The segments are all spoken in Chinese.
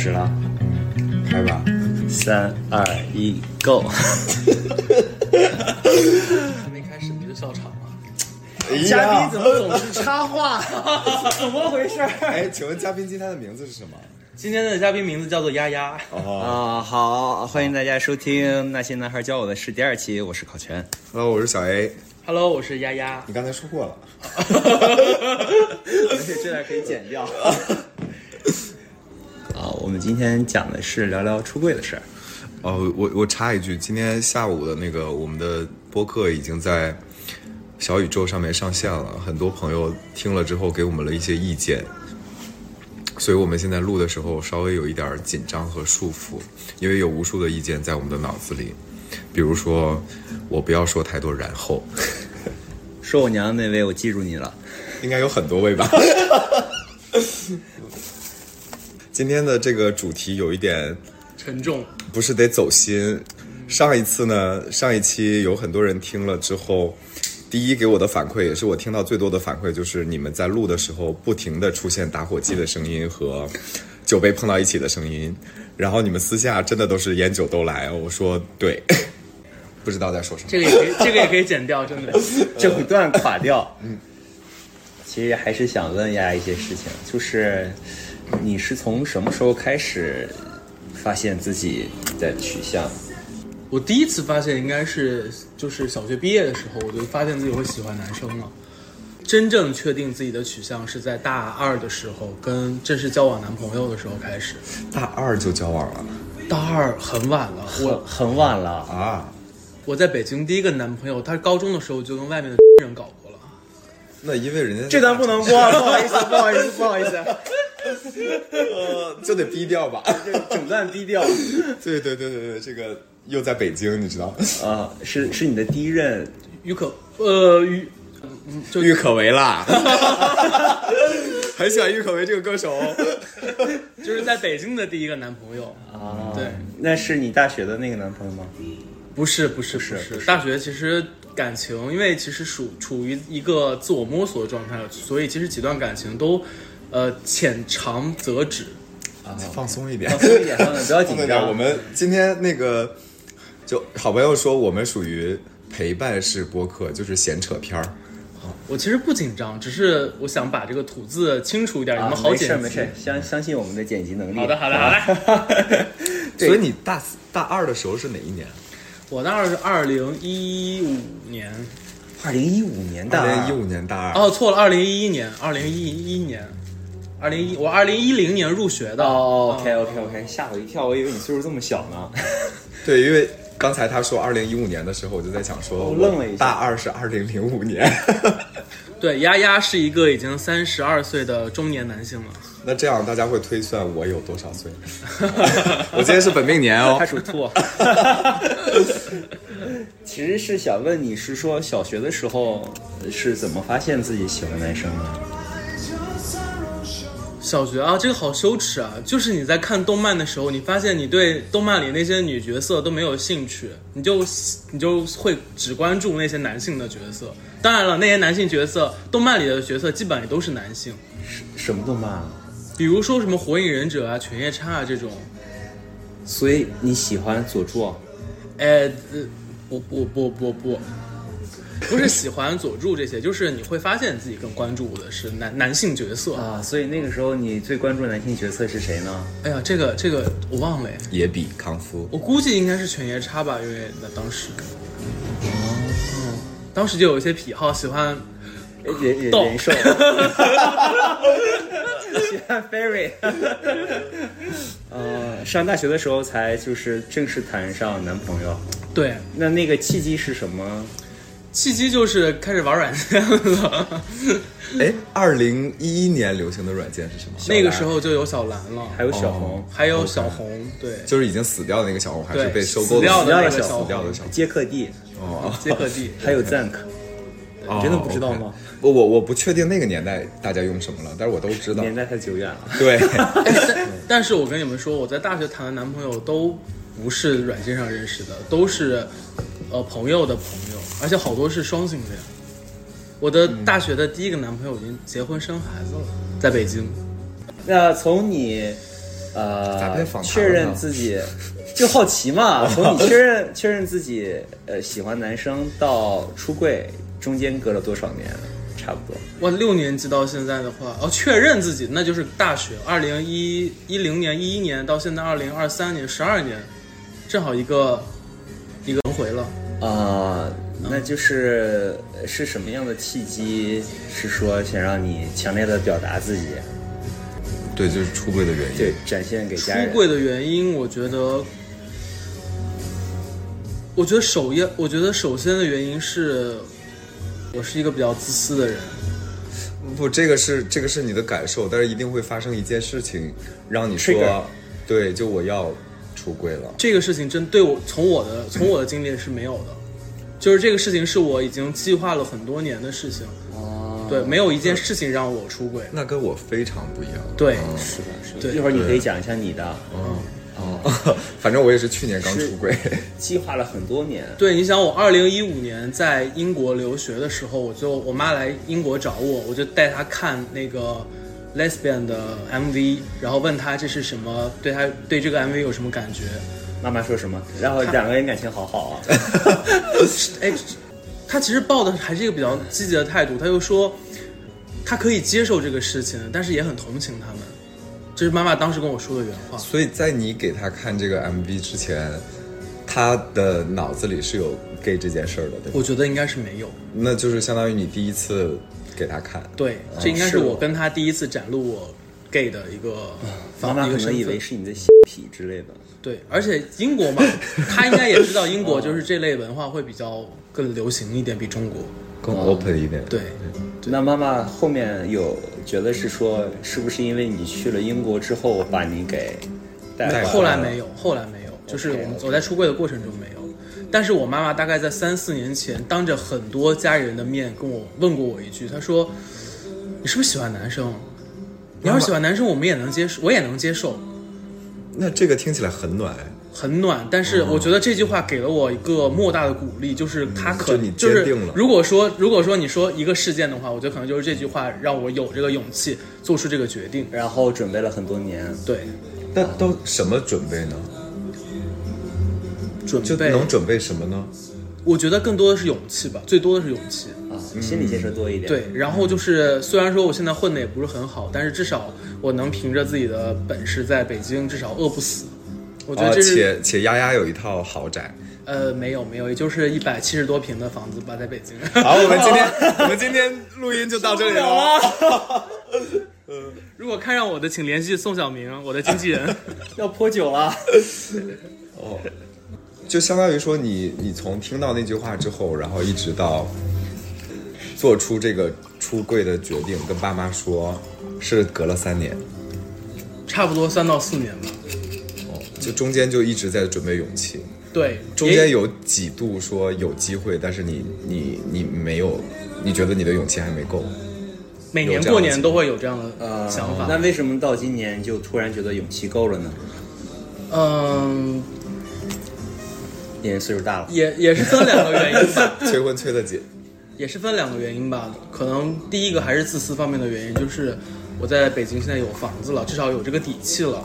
始了，开吧。三二一，Go！还没开始你就笑场了。嘉宾怎么总是插话？怎么回事？哎，请问嘉宾今天的名字是什么？今天的嘉宾名字叫做丫丫，哦啊，好，欢迎大家收听《那些男孩教我的事》第二期，我是考全。，Hello，我是小 A。Hello，我是丫丫。你刚才说过了。而且这段可以剪掉。今天讲的是聊聊出柜的事儿。哦，我我插一句，今天下午的那个我们的播客已经在小宇宙上面上线了，很多朋友听了之后给我们了一些意见，所以我们现在录的时候稍微有一点紧张和束缚，因为有无数的意见在我们的脑子里，比如说我不要说太多然后，说我娘那位，我记住你了。应该有很多位吧。今天的这个主题有一点沉重，不是得走心。上一次呢，上一期有很多人听了之后，第一给我的反馈也是我听到最多的反馈，就是你们在录的时候不停的出现打火机的声音和酒杯碰到一起的声音，然后你们私下真的都是烟酒都来。我说对，不知道在说什么。这个也可以，这个也可以剪掉，真的。整段垮掉。嗯，其实还是想问丫丫一些事情，就是你是从什么时候开始发现自己的取向？我第一次发现应该是就是小学毕业的时候，我就发现自己会喜欢男生了。真正确定自己的取向是在大二的时候，跟正式交往男朋友的时候开始。大二就交往了大二很晚了，我我很晚了，啊？我在北京第一个男朋友，他高中的时候就跟外面的人搞过了。那因为人家这段不能播，不好意思，不好意思，不好意思，呃 就得低调吧？整段低调。对对对对对，这个又在北京，你知道？啊，是是你的第一任郁可呃郁，嗯就郁可唯啦，很喜欢郁可唯这个歌手。就是在北京的第一个男朋友。啊？对，那是你大学的那个男朋友吗？不是不是不是，大学其实感情，因为其实属处于一个自我摸索的状态，所以其实几段感情都，呃，浅尝辄止。啊放松一点，放松一点，放松不要紧放松一点。张。我们今天那个，就好朋友说我们属于陪伴式播客，就是闲扯片儿。我其实不紧张，只是我想把这个吐字清楚一点，你啊们好没事剪辑。没事，相相信我们的剪辑能力。好的好的好的。对所以你大大二的时候是哪一年？我大二是二零一五年，二零一五年的二零一五年大二。哦错了，二零一一年，二零一一年，二零一我二零一零年入学的。哦，OK OK OK，吓我一跳，我以为你岁数这么小呢。对，因为刚才他说二零一五年的时候，我就在想说，我愣了一下大二是二零零五年。对，丫丫是一个已经三十二岁的中年男性了。那这样大家会推算我有多少岁？我今天是本命年哦他。属兔。其实是想问你是说小学的时候是怎么发现自己喜欢男生的？小学啊，这个好羞耻啊！就是你在看动漫的时候，你发现你对动漫里那些女角色都没有兴趣，你就你就会只关注那些男性的角色。当然了，那些男性角色，动漫里的角色基本上也都是男性，什什么动漫啊？比如说什么火影忍者啊、犬夜叉啊这种。所以你喜欢佐助？哎，呃，不不不不不，不是喜欢佐助这些，就是你会发现自己更关注的是男男性角色。啊，所以那个时候你最关注男性角色是谁呢？哎呀，这个这个我忘了哎，野比康夫，我估计应该是犬夜叉吧，因为那当时，嗯，当时就有一些癖好，喜欢人人兽。喜欢 Fairy。呃，上大学的时候才就是正式谈上男朋友。对那那个契机是什么？契机，就是开始玩软件了。哎，二零一一年流行的软件是什么？那个时候就有小蓝了，还有小红，还有小红，对，就是已经死掉的那个小红，还是被收购死掉的那个死小红掉的小红。接客地，哦，接客地。还有 Zank。哦你真的不知道吗我我我不确定那个年代大家用什么了，但是我都知道。年代太久远了。对，但但是我跟你们说，我在大学谈的男朋友都不是软件上认识的，都是呃朋友的朋友，而且好多是双性恋。我的大学的第一个男朋友已经结婚生孩子了，在北京。那从你呃确认自己，就好奇嘛。从你确认确认自己呃喜欢男生到出柜，中间隔了多少年？差不多。我六年级到现在的话，哦，确认自己那就是大学，二零一一零年、一一年到现在二零二三年，十二年，正好一个一个轮回了。啊、那就是呃是什么样的契机？是说想让你强烈的表达自己，对，就是出柜的原因。对，展现给出家人。出柜的原因，我觉得，我觉得首要，我觉得首先的原因是，我是一个比较自私的人。不，这个是这个是你的感受，但是一定会发生一件事情，让你说，对，就我要出柜了。这个事情真对我从我的从我的经历是没有的，就是这个事情是我已经计划了很多年的事情。哦，对，没有一件事情让我出轨。那跟我非常不一样。对，是的，是的。对一会儿你可以讲一下你的，嗯哦，反正我也是去年刚出轨。计划了很多年。对，你想我二零一五年在英国留学的时候，我就我妈来英国找我，我就带她看那个 Lesbian 的 MV，然后问她这是什么，对她对这个 MV 有什么感觉？妈妈说什么？然后两个人感情好好啊。哎，他其实抱的还是一个比较积极的态度，他又说他可以接受这个事情，但是也很同情他们。这是妈妈当时跟我说的原话。所以在你给他看这个 MV 之前，他的脑子里是有 gay 这件事儿的，对吧？我觉得应该是没有。那就是相当于你第一次给他看。对，这应该是是我跟他第一次展露我 gay 的一个方妈妈可能一个身份。以为是你的血皮之类的。对，而且英国嘛，他应该也知道英国就是这类文化会比较更流行一点，比中国。更 open 一点。对，那妈妈后面有觉得是说，是不是因为你去了英国之后把你给带坏了？后来没有，后来没有，就是我们 OK，OK 我在出柜的过程中没有。但是我妈妈大概在三四年前，当着很多家人的面跟我问过我一句，她说：“你是不是喜欢男生？你要是喜欢男生，我们也能接受，我也能接受。”那这个听起来很暖哎。很暖，但是我觉得这句话给了我一个莫大的鼓励，就是他可就你就是坚定了如果说如果说你说一个事件的话，我觉得可能就是这句话让我有这个勇气做出这个决定。然后准备了很多年，对，那都什么准备呢？准备，就能准备什么呢？我觉得更多的是勇气吧，最多的是勇气。啊，心理建设多一点。对，然后就是虽然说我现在混的也不是很好，但是至少我能凭着自己的本事在北京至少饿不死。我觉啊，得这是、且且丫丫有一套豪宅。呃没有没有，也就是一百七十多平的房子吧，在北京。好，我们今天 我们今天录音就到这里了。如果看上我的，请联系宋小明，我的经纪人。要泼酒了。哦就相当于说你你从听到那句话之后，然后一直到做出这个出柜的决定，跟爸妈说，是隔了三年，差不多三到四年吧。哦就中间就一直在准备勇气。对，中间有几度说有机会，但是你你你没有，你觉得你的勇气还没够。每年过年都会有这样的呃，想法。那为什么到今年就突然觉得勇气够了呢？嗯，因为岁数大了。也也是分两个原因吧，催婚催的紧，也是分两个原因吧。可能第一个还是自私方面的原因，就是我在北京现在有房子了，至少有这个底气了。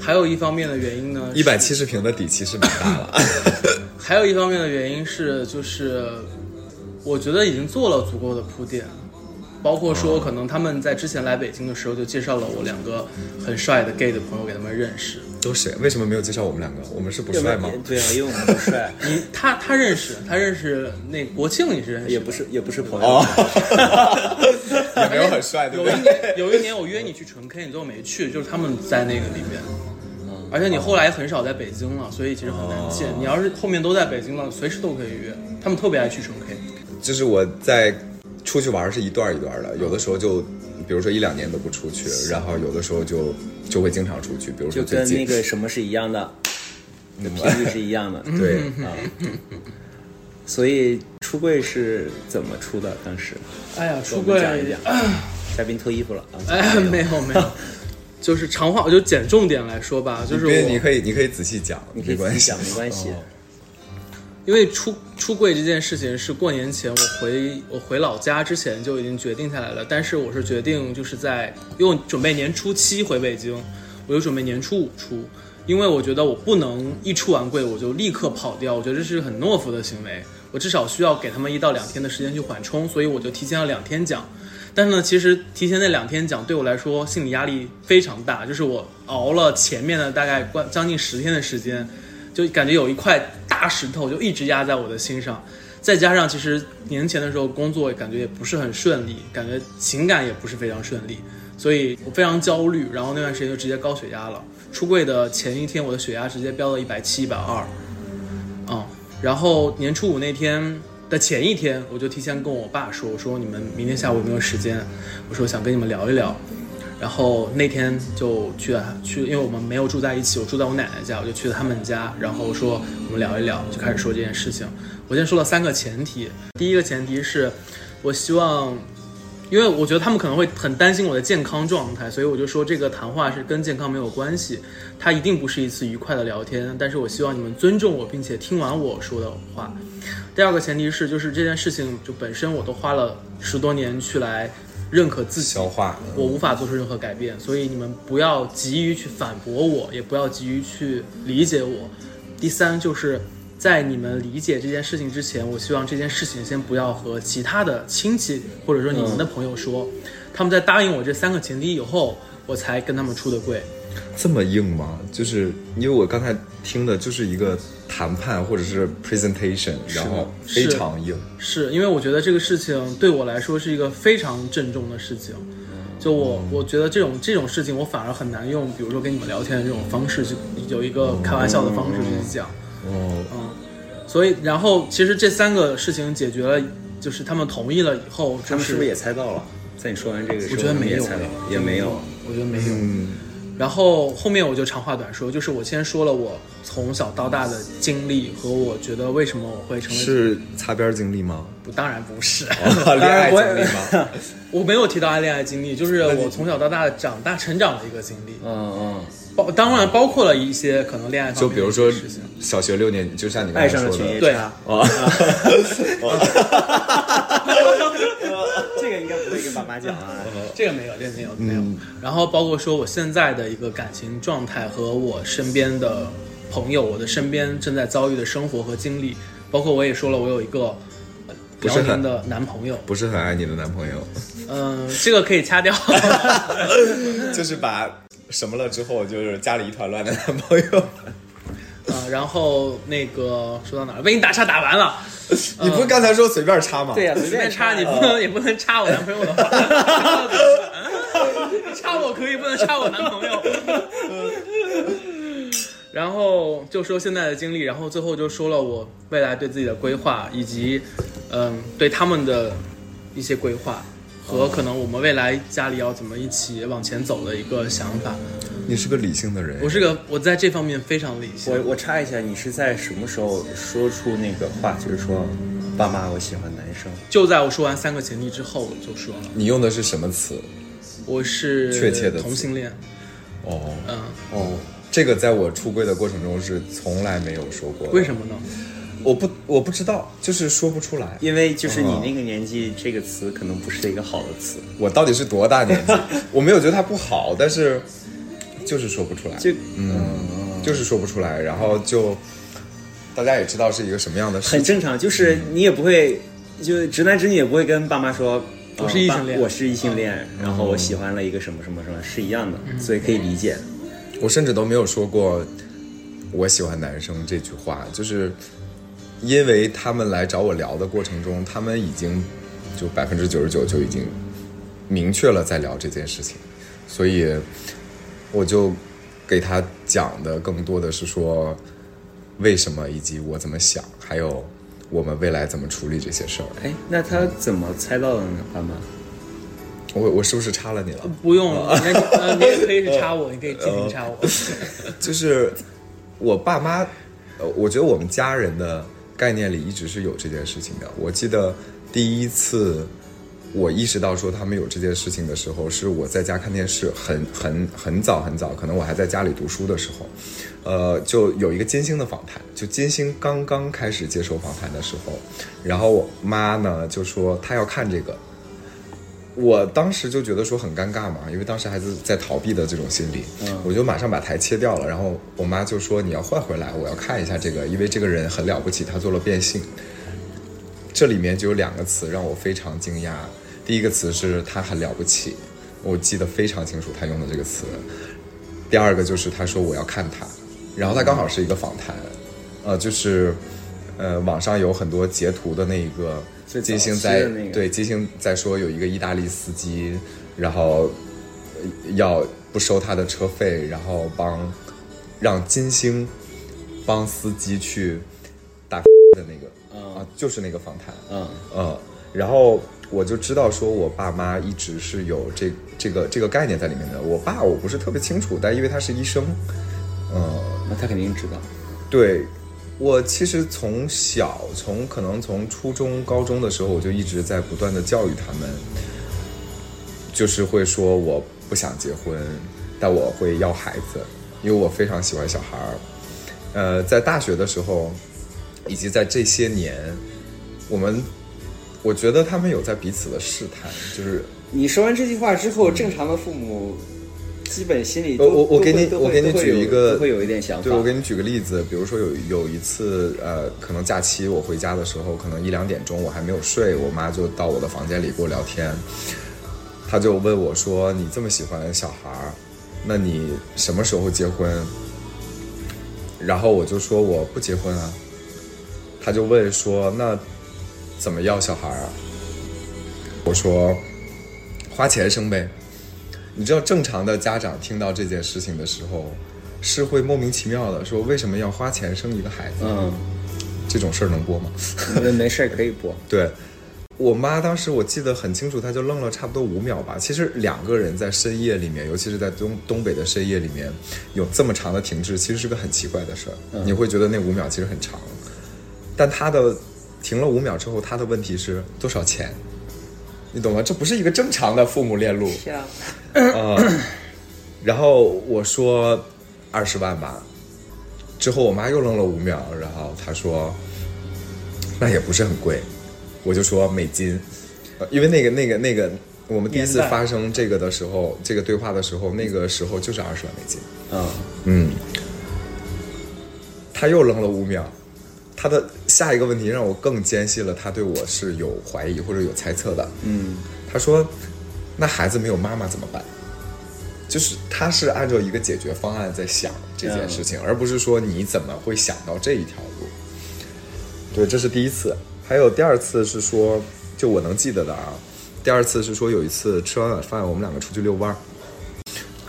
还有一方面的原因呢，一百七十平的底气是蛮大了。还有一方面的原因是，就是我觉得已经做了足够的铺垫，包括说可能他们在之前来北京的时候就介绍了我两个很帅的 gay 的朋友给他们认识。都谁？为什么没有介绍我们两个？我们是不帅吗？对啊，因为我们不帅，你他他认识，他认识那国庆你是认识，也不是也不是朋友。哦，也没有很帅，对不对？有一年，有一年我约你去纯 K，你最后没去，就是他们在那个里面。而且你后来也很少在北京了，所以其实很难见。你要是后面都在北京了，随时都可以约。他们特别爱去纯 K。就是我在出去玩是一段一段的，有的时候就，比如说一两年都不出去，然后有的时候就就会经常出去，比如说最近，跟那个什么是一样的，你的频率是一样的。对，啊，所以出柜是怎么出的？当时哎呀，出柜讲一讲。嘉宾脱衣服了啊！哎，没有没有，就是长话我就捡重点来说吧，就是别你可以你可以仔细讲，你可以没关系没关系。因为出出柜这件事情是过年前我回我回老家之前就已经决定下来了，但是我是决定就是在因为准备年初七回北京，我就准备年初五出，因为我觉得我不能一出完柜我就立刻跑掉，我觉得这是很懦夫的行为，我至少需要给他们一到两天的时间去缓冲，所以我就提前了两天讲。但是呢，其实提前那两天讲对我来说心理压力非常大，就是我熬了前面的大概关将近十天的时间，就感觉有一块大石头就一直压在我的心上。再加上其实年前的时候工作感觉也不是很顺利，感觉情感也不是非常顺利，所以我非常焦虑。然后那段时间就直接高血压了。出柜的前一天，我的血压直接飙到一百七、一百二，嗯，然后年初五那天。的前一天，我就提前跟我爸说：“我说你们明天下午有没有时间？我说想跟你们聊一聊。”然后那天就去了去，因为我们没有住在一起，我住在我奶奶家，我就去了他们家，然后说我们聊一聊，就开始说这件事情。我先说了三个前提，第一个前提是，我希望。因为我觉得他们可能会很担心我的健康状态，所以我就说这个谈话是跟健康没有关系，它一定不是一次愉快的聊天。但是我希望你们尊重我，并且听完我说的话。第二个前提是，就是这件事情就本身我都花了十多年去来认可自己，消化，我无法做出任何改变，所以你们不要急于去反驳我，也不要急于去理解我。第三就是。在你们理解这件事情之前，我希望这件事情先不要和其他的亲戚或者说你们的朋友说。他们在答应我这三个前提以后，我才跟他们出的柜。这么硬吗？就是因为我刚才听的就是一个谈判或者是 presentation，然后非常硬。是因为我觉得这个事情对我来说是一个非常郑重的事情。就我我觉得这种这种事情，我反而很难用，比如说跟你们聊天的这种方式，就有一个开玩笑的方式去讲。哦，嗯，所以然后其实这三个事情解决了，就是他们同意了以后，他们是不是也猜到了？在你说完这个，我觉得没有，也没有，我觉得没有。然后后面我就长话短说，就是我先说了我从小到大的经历和我觉得为什么我会成为是擦边经历吗？不，当然不是，恋爱经历吗？我没有提到爱恋爱经历，就是我从小到大长大成长的一个经历。嗯嗯。包当然包括了一些可能恋爱，就比如说小学六年，就像你刚才说的，对啊，这个应该不会跟爸妈讲啊，这个没有，这个没有没有。然后包括说我现在的一个感情状态和我身边的朋友，我的身边正在遭遇的生活和经历，包括我也说了，我有一个辽宁的男朋友，不是很爱你的男朋友，嗯，这个可以掐掉，就是把。什么了之后就是家里一团乱的男朋友，啊，然后那个说到哪儿？被你打岔打完了，你不是刚才说随便插吗？对呀，随便插，你不能也不能插我男朋友的话，插我可以，不能插我男朋友。然后就说现在的经历，然后最后就说了我未来对自己的规划，以及嗯对他们的一些规划。和可能我们未来家里要怎么一起往前走的一个想法。你是个理性的人，我是个我在这方面非常理性。我我插一下，你是在什么时候说出那个话？就是说，爸妈，我喜欢男生。就在我说完三个前提之后我就说了。你用的是什么词？我是确切的同性恋。哦，嗯，哦，这个在我出柜的过程中是从来没有说过。为什么呢？我不我不知道，就是说不出来，因为就是你那个年纪，这个词可能不是一个好的词。我到底是多大年纪？我没有觉得它不好，但是就是说不出来。就嗯，就是说不出来。然后就大家也知道是一个什么样的事，很正常。就是你也不会，就直男直女也不会跟爸妈说我是异性恋，我是异性恋，然后我喜欢了一个什么什么什么，是一样的，所以可以理解。我甚至都没有说过我喜欢男生这句话，就是。因为他们来找我聊的过程中，他们已经就百分之九十九就已经明确了在聊这件事情，所以我就给他讲的更多的是说为什么以及我怎么想，还有我们未来怎么处理这些事儿。哎，那他怎么猜到的呢？爸妈？我我是不是插了你了？不用，你你也可以是插我，你可以尽情插我。就是我爸妈，呃，我觉得我们家人的。概念里一直是有这件事情的。我记得第一次我意识到说他们有这件事情的时候，是我在家看电视，很很很早很早，可能我还在家里读书的时候，呃，就有一个金星的访谈，就金星刚刚开始接受访谈的时候，然后我妈呢就说她要看这个，我当时就觉得说很尴尬嘛，因为当时还是在逃避的这种心理，我就马上把台切掉了。然后我妈就说你要换回来，我要看一下这个，因为这个人很了不起，他做了变性。这里面就有两个词让我非常惊讶，第一个词是他很了不起，我记得非常清楚他用的这个词。第二个就是他说我要看他，然后他刚好是一个访谈，呃，就是呃网上有很多截图的那一个。金星在对金星在说有一个意大利司机，然后要不收他的车费，然后帮让金星帮司机去打的那个啊，就是那个访谈，嗯嗯，然后我就知道说我爸妈一直是有这这个这个概念在里面的。我爸我不是特别清楚，但因为他是医生，嗯，那他肯定知道，对。我其实从小，从可能从初中、高中的时候，我就一直在不断的教育他们，就是会说我不想结婚，但我会要孩子，因为我非常喜欢小孩儿。呃，在大学的时候，以及在这些年，我们，我觉得他们有在彼此的试探，就是你说完这句话之后，正常的父母。基本心里，我我我给你我给你举一个，会有一点想法。对，我给你举个例子，比如说有有一次，呃，可能假期我回家的时候，可能一两点钟我还没有睡，我妈就到我的房间里跟我聊天，她就问我说：“你这么喜欢小孩儿，那你什么时候结婚？”然后我就说我不结婚啊。她就问说：“那怎么要小孩啊？”我说：“花钱生呗。”你知道正常的家长听到这件事情的时候，是会莫名其妙的说为什么要花钱生一个孩子？嗯，这种事儿能播吗？没事儿可以播。对，我妈当时我记得很清楚，她就愣了差不多五秒吧。其实两个人在深夜里面，尤其是在东东北的深夜里面，有这么长的停滞，其实是个很奇怪的事儿。你会觉得那五秒其实很长，但她的停了五秒之后，她的问题是多少钱？你懂吗？这不是一个正常的父母链路。是啊。呃，然后我说二十万吧，之后我妈又愣了五秒，然后她说那也不是很贵，我就说美金，因为那个那个那个我们第一次发生这个的时候，这个对话的时候，那个时候就是二十万美金。嗯嗯，他又愣了五秒。他的下一个问题让我更坚信了他对我是有怀疑或者有猜测的。嗯，他说：“那孩子没有妈妈怎么办？”就是他是按照一个解决方案在想这件事情，而不是说你怎么会想到这一条路。对，这是第一次。还有第二次是说，就我能记得的啊，第二次是说有一次吃完晚饭，我们两个出去遛弯儿。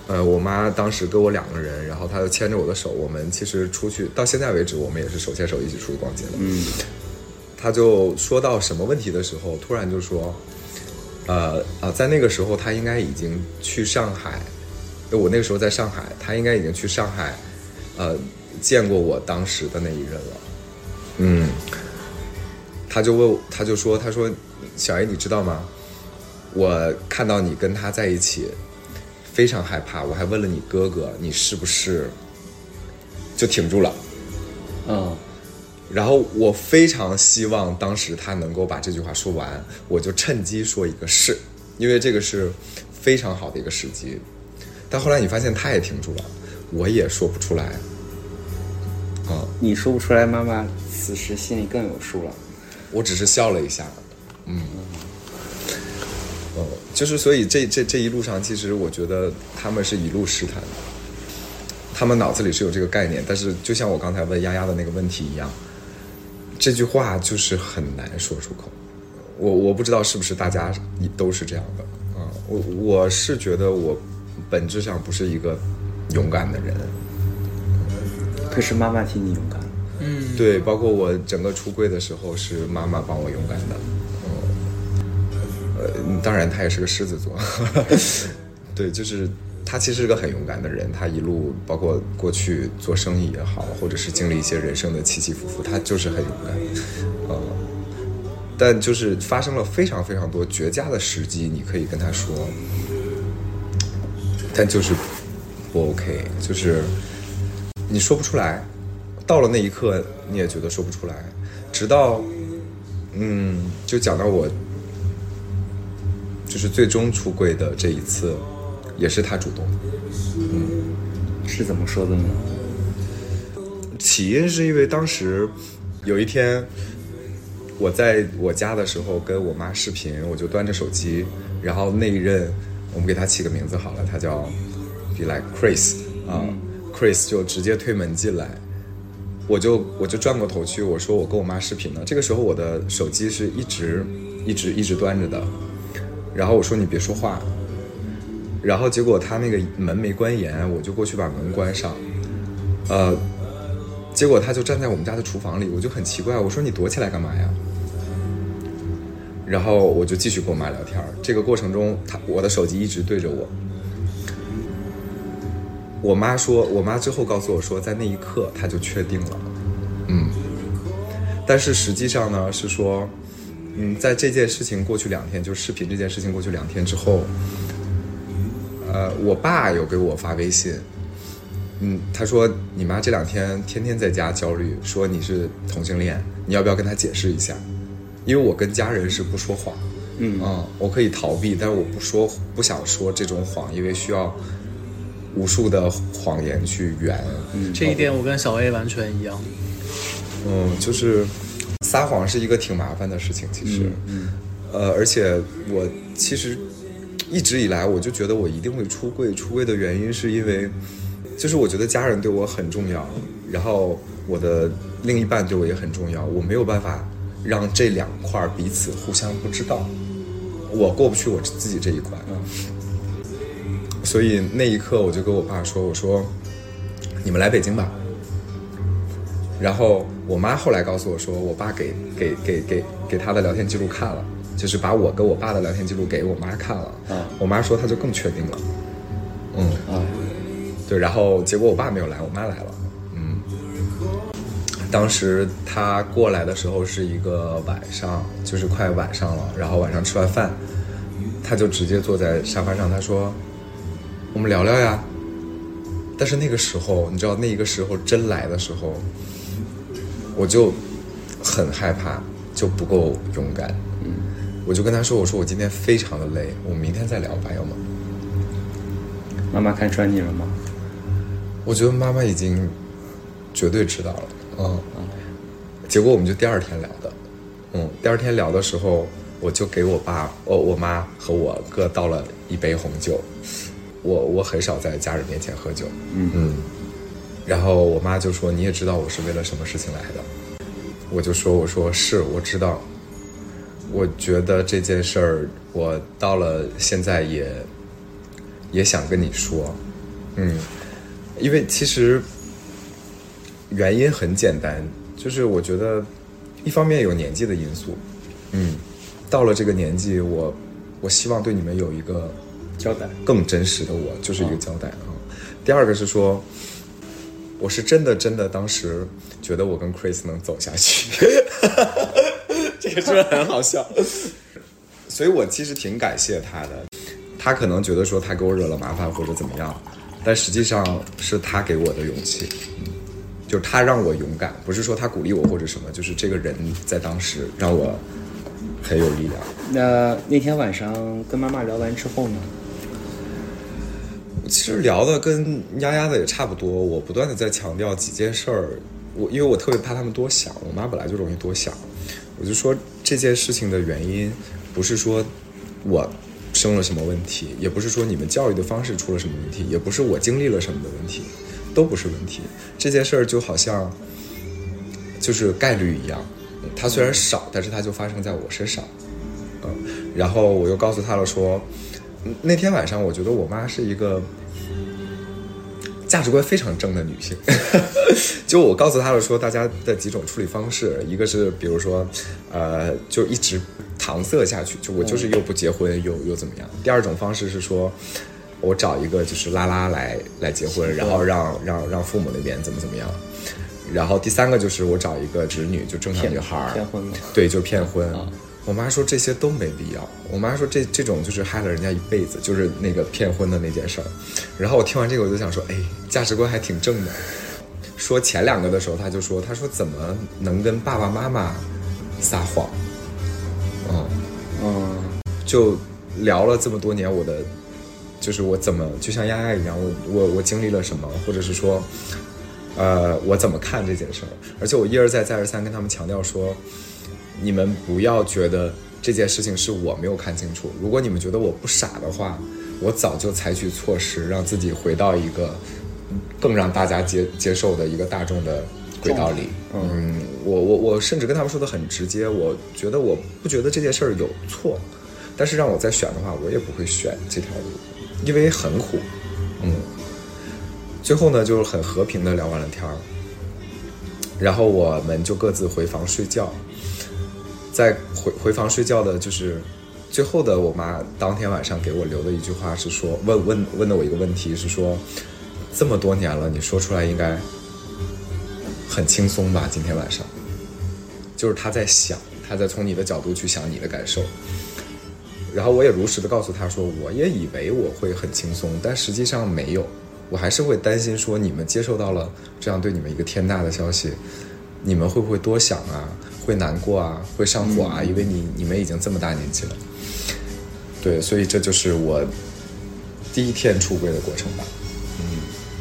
呃，我妈当时跟我两个人，然后她就牵着我的手，我们其实出去到现在为止，我们也是手牵手一起出去逛街的。嗯，她就说到什么问题的时候，突然就说，呃啊，在那个时候她应该已经去上海，我那个时候在上海，她应该已经去上海，呃，见过我当时的那一任了。嗯，她就问，她就说，她说，小 A 你知道吗？我看到你跟他在一起。非常害怕，我还问了你哥哥，你是不是就挺住了？嗯，然后我非常希望当时他能够把这句话说完，我就趁机说一个是，因为这个是非常好的一个时机。但后来你发现他也挺住了，我也说不出来。啊，你说不出来，妈妈此时心里更有数了。我只是笑了一下，嗯。就是，所以这这这一路上，其实我觉得他们是一路试探的，他们脑子里是有这个概念，但是就像我刚才问丫丫的那个问题一样，这句话就是很难说出口。我我不知道是不是大家都是这样的啊？我我是觉得我本质上不是一个勇敢的人，可是妈妈替你勇敢。嗯，对，包括我整个出柜的时候，是妈妈帮我勇敢的。呃，当然，他也是个狮子座，对，就是他其实是个很勇敢的人。他一路包括过去做生意也好，或者是经历一些人生的起起伏伏，他就是很勇敢。呃，但就是发生了非常非常多绝佳的时机，你可以跟他说，但就是不 OK，就是你说不出来。到了那一刻，你也觉得说不出来，直到嗯，就讲到我。就是最终出柜的这一次，也是他主动。嗯是怎么说的呢？起因是因为当时有一天我在我家的时候跟我妈视频，我就端着手机，然后那一任我们给他起个名字好了，他叫 be like Chris 啊、c h r i s 就直接推门进来，我就我就转过头去，我说我跟我妈视频呢。这个时候我的手机是一直一直一直端着的，然后我说你别说话，然后结果他那个门没关严，我就过去把门关上，呃，结果他就站在我们家的厨房里，我就很奇怪，我说你躲起来干嘛呀？然后我就继续跟我妈聊天儿，这个过程中，他我的手机一直对着我。我妈说，我妈之后告诉我说，在那一刻她就确定了，嗯，但是实际上呢是说，嗯，在这件事情过去两天，就是视频这件事情过去两天之后，呃，我爸有给我发微信，嗯，他说你妈这两天天天在家焦虑，说你是同性恋，你要不要跟她解释一下？因为我跟家人是不说谎，嗯我可以逃避，但是我不说，不想说这种谎，因为需要无数的谎言去圆。嗯这一点我跟小 A 完全一样。嗯，就是撒谎是一个挺麻烦的事情，其实，嗯呃，而且我其实一直以来我就觉得我一定会出柜，出柜的原因是因为，就是我觉得家人对我很重要，然后我的另一半对我也很重要，我没有办法让这两块彼此互相不知道，我过不去我自己这一关，所以那一刻我就跟我爸说，我说你们来北京吧。然后我妈后来告诉我说，我爸给给给给给他的聊天记录看了，就是把我跟我爸的聊天记录给我妈看了。啊我妈说她就更确定了。嗯，啊，对，然后结果我爸没有来，我妈来了。嗯，当时他过来的时候是一个晚上，就是快晚上了，然后晚上吃完饭，他就直接坐在沙发上，他说：“我们聊聊呀。”但是那个时候，你知道，那一个时候真来的时候，我就很害怕，就不够勇敢。嗯，我就跟他说：“我说我今天非常的累，我们明天再聊吧，要么。”妈妈看穿你了吗？我觉得妈妈已经绝对知道了，嗯，结果我们就第二天聊的，嗯，第二天聊的时候，我就给我爸、哦我妈和我哥倒了一杯红酒，我我很少在家人面前喝酒，嗯然后我妈就说你也知道我是为了什么事情来的，我就说我说是我知道，我觉得这件事儿我到了现在也也想跟你说，嗯。因为其实原因很简单，就是我觉得一方面有年纪的因素，嗯，到了这个年纪，我我希望对你们有一个交代。更真实的我，就是一个交代啊。第二个是说，我是真的真的当时觉得我跟 Chris 能走下去，这个是不是很好笑？所以我其实挺感谢他的，他可能觉得说他给我惹了麻烦或者怎么样，但实际上是他给我的勇气，嗯，就是他让我勇敢，不是说他鼓励我或者什么，就是这个人在当时让我很有力量。那那天晚上跟妈妈聊完之后呢？其实聊的跟丫丫的也差不多，我不断的在强调几件事儿，我因为我特别怕他们多想，我妈本来就容易多想，我就说这件事情的原因不是说我生了什么问题，也不是说你们教育的方式出了什么问题，也不是我经历了什么的问题，都不是问题。这件事儿就好像就是概率一样，它虽然少，但是它就发生在我身上。嗯，然后我又告诉他了说，那天晚上我觉得我妈是一个价值观非常正的女性。就我告诉她了说，大家的几种处理方式，一个是比如说，呃，就一直搪塞下去，就我就是又不结婚又又怎么样。第二种方式是说。我找一个就是拉拉来来结婚，然后让让让父母那边怎么怎么样，然后第三个就是我找一个侄女，就正常女孩儿，骗婚？对，就骗婚。啊我妈说这些都没必要，我妈说这这种就是害了人家一辈子，就是那个骗婚的那件事儿。然后我听完这个，我就想说，哎，价值观还挺正的。说前两个的时候，他就说，他说怎么能跟爸爸妈妈撒谎？嗯，嗯，就聊了这么多年我的，就是我怎么就像丫丫一样，我我我经历了什么，或者是说，呃，我怎么看这件事儿。而且我一而再再而三跟他们强调说，你们不要觉得这件事情是我没有看清楚。如果你们觉得我不傻的话，我早就采取措施，让自己回到一个更让大家接接受的一个大众的轨道里。嗯，我我我甚至跟他们说的很直接，我觉得我不觉得这件事儿有错，但是让我再选的话，我也不会选这条路，因为很苦。嗯，最后呢，就是很和平的聊完了天儿，然后我们就各自回房睡觉。在回回房睡觉的，就是最后的，我妈当天晚上给我留的一句话是说，问问问的我一个问题是说，这么多年了，你说出来应该很轻松吧？今天晚上，就是她在想，她在从你的角度去想你的感受。然后我也如实的告诉她说，我也以为我会很轻松，但实际上没有，我还是会担心说你们接受到了这样对你们一个天大的消息，你们会不会多想啊？会难过啊，会上火啊，因为你你们已经这么大年纪了，对，所以这就是我第一天出柜的过程吧。嗯。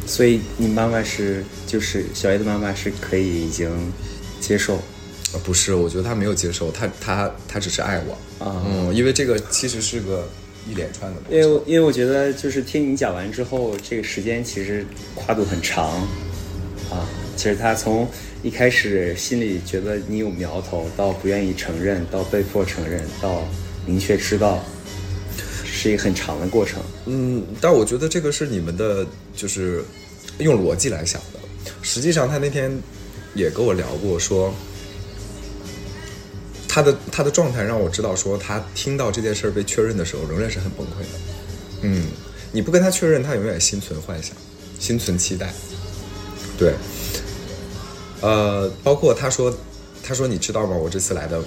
所以你妈妈是，就是小 A 的妈妈是可以已经接受？呃不是，我觉得他没有接受，他他他只是爱我。啊。嗯，因为这个其实是个一连串的因为因为我觉得就是听你讲完之后，这个时间其实跨度很长。啊。其实他从一开始心里觉得你有苗头，到不愿意承认，到被迫承认，到明确知道，是一个很长的过程。嗯，但我觉得这个是你们的，就是用逻辑来想的。实际上，他那天也跟我聊过，说他的他的状态让我知道，说他听到这件事被确认的时候，仍然是很崩溃的。嗯，你不跟他确认，他永远心存幻想，心存期待。对，呃，包括他说，他说你知道吗？我这次来的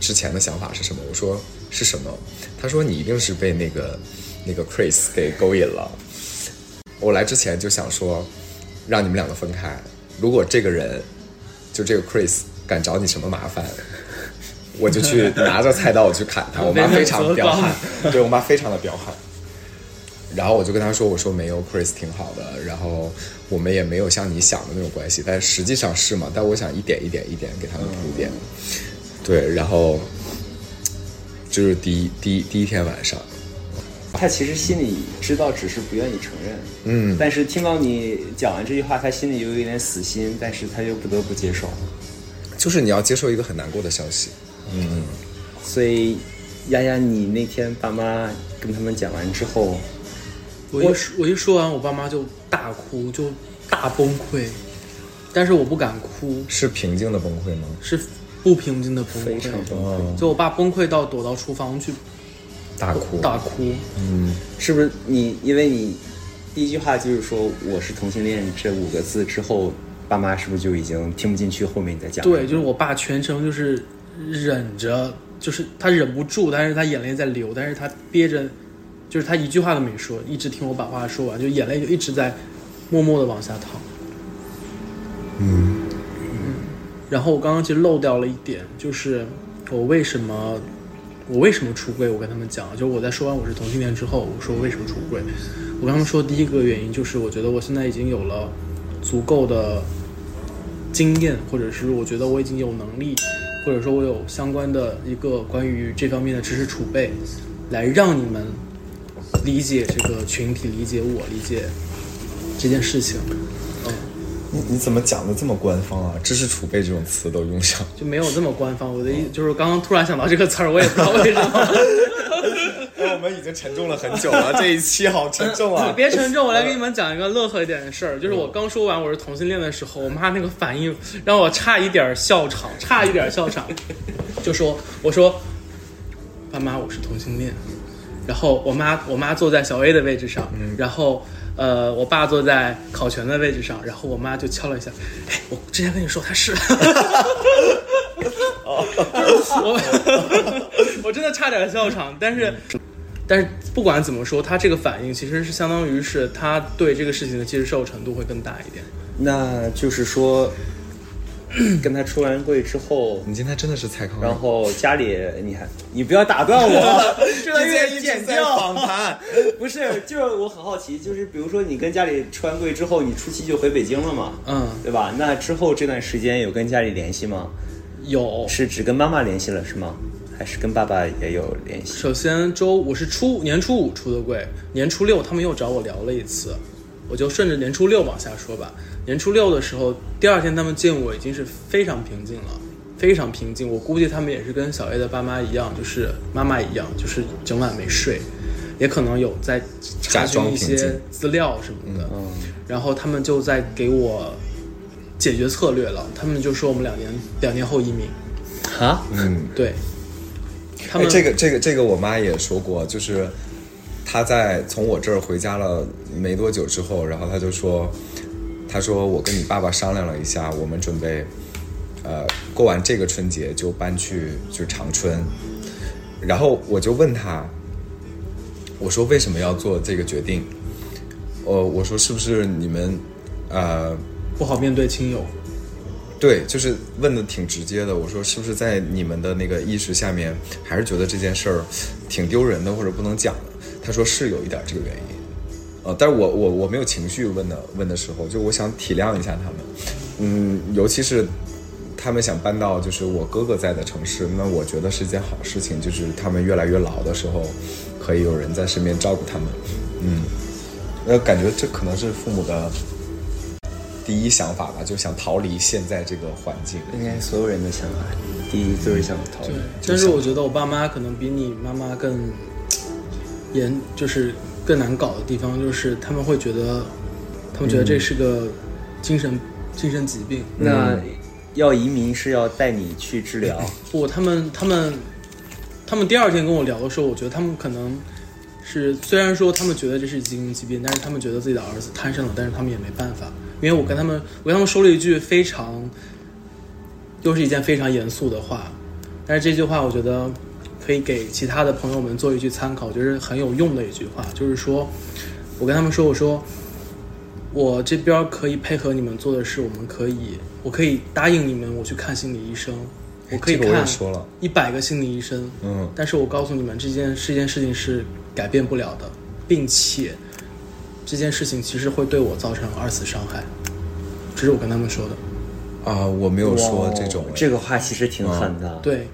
之前的想法是什么？我说是什么？他说你一定是被那个那个 Chris 给勾引了。我来之前就想说，让你们两个分开。如果这个人，就这个 Chris 敢找你什么麻烦，我就去拿着菜刀我去砍他。我妈 非常的彪悍，对我妈非常的彪悍。然后我就跟他说：“我说没有，Chris 挺好的，然后我们也没有像你想的那种关系，但实际上是嘛。但我想一点一点一点给他们铺垫，对，然后就是第一第一第一天晚上，他其实心里知道，只是不愿意承认。嗯，但是听到你讲完这句话，他心里又有一点死心，但是他又不得不接受。就是你要接受一个很难过的消息，嗯所以，丫丫，你那天爸妈跟他们讲完之后，我一说我一说完，我爸妈就大哭，就大崩溃，但是我不敢哭，是平静的崩溃吗？是不平静的崩溃非常溃。崩溃。哦，就我爸崩溃到躲到厨房去大哭，大哭，嗯，是不是你？因为你第一句话就是说我是同性恋这五个字之后，爸妈是不是就已经听不进去后面你在讲？对，就是我爸全程就是忍着，就是他忍不住，但是他眼泪在流，但是他憋着，就是他一句话都没说，一直听我把话说完，就眼泪就一直在默默的往下淌。嗯然后我刚刚其实漏掉了一点，就是我为什么我为什么出柜？我跟他们讲，就是我在说完我是同性恋之后，我说我为什么出柜？我跟他们说第一个原因就是我觉得我现在已经有了足够的经验，或者是我觉得我已经有能力，或者说我有相关的一个关于这方面的知识储备，来让你们理解这个群体，理解我，理解这件事情。嗯你你怎么讲的这么官方啊？知识储备这种词都用上，就没有这么官方。我的意就是刚刚突然想到这个词儿，我也不知道为什么。哎，我们已经沉重了很久了，这一期好沉重啊你别沉重，我来给你们讲一个乐呵一点的事儿。就是我刚说完我是同性恋的时候，我妈那个反应让我差一点笑场，差一点笑场。就说我说，爸妈我是同性恋，然后我妈我妈坐在小 A 的位置上，然后呃我爸坐在考全的位置上，然后我妈就敲了一下，哎，我之前跟你说他是。我 我真的差点笑场，但是但是不管怎么说，他这个反应其实是相当于是他对这个事情的接受程度会更大一点。那就是说，跟他出完柜之后，你今天真的是蔡康永，然后家里你还你不要打断我，这段乐剪掉。访谈，不是，就是我很好奇，就是比如说你跟家里出完柜之后，你初期就回北京了嘛，嗯，对吧？那之后这段时间有跟家里联系吗？有。是只跟妈妈联系了是吗？还是跟爸爸也有联系？首先周我是初年初五出的柜，年初六他们又找我聊了一次，我就顺着年初六往下说吧。年初六的时候，第二天他们见我已经是非常平静了，非常平静。我估计他们也是跟小 A 的爸妈一样，就是妈妈一样，就是整晚没睡，也可能有在查询一些资料什么的。嗯，然后他们就在给我解决策略了，他们就说我们两年两年后移民。哈，嗯，对，他们、哎，这个这个这个，我妈也说过，就是她在从我这儿回家了没多久之后，然后她就说，她说我跟你爸爸商量了一下，我们准备，呃，过完这个春节就搬去就长春，然后我就问他，我说为什么要做这个决定？呃，我说是不是你们，呃，不好面对亲友。对，就是问的挺直接的。我说是不是在你们的那个意识下面，还是觉得这件事儿挺丢人的，或者不能讲的？他说是有一点这个原因，呃，但是我我我没有情绪问的问的时候，就我想体谅一下他们，嗯，尤其是他们想搬到就是我哥哥在的城市，那我觉得是一件好事情，就是他们越来越老的时候，可以有人在身边照顾他们，嗯，那感觉这可能是父母的。第一想法吧，就想逃离现在这个环境。应该所有人的想法，第一就是想逃离对。，但是我觉得我爸妈可能比你妈妈更严，就是更难搞的地方，就是他们会觉得，他们觉得这是个精神、精神疾病。那要移民是要带你去治疗，不，他们他们他们第二天跟我聊的时候，我觉得他们可能是虽然说他们觉得这是精神疾病，但是他们觉得自己的儿子摊上了，但是他们也没办法，因为我跟他们我跟他们说了一句非常，又是一件非常严肃的话，但是这句话我觉得可以给其他的朋友们做一句参考，就是很有用的一句话，就是说我跟他们说，我说。我这边可以配合你们做的事，我们可以，我可以答应你们，我去看心理医生，我可以看一百个心理医生，嗯，但是我告诉你们，这件这件事情是改变不了的，并且这件事情其实会对我造成二次伤害，这是我跟他们说的。啊，我没有说这种，这个话其实挺狠的。对，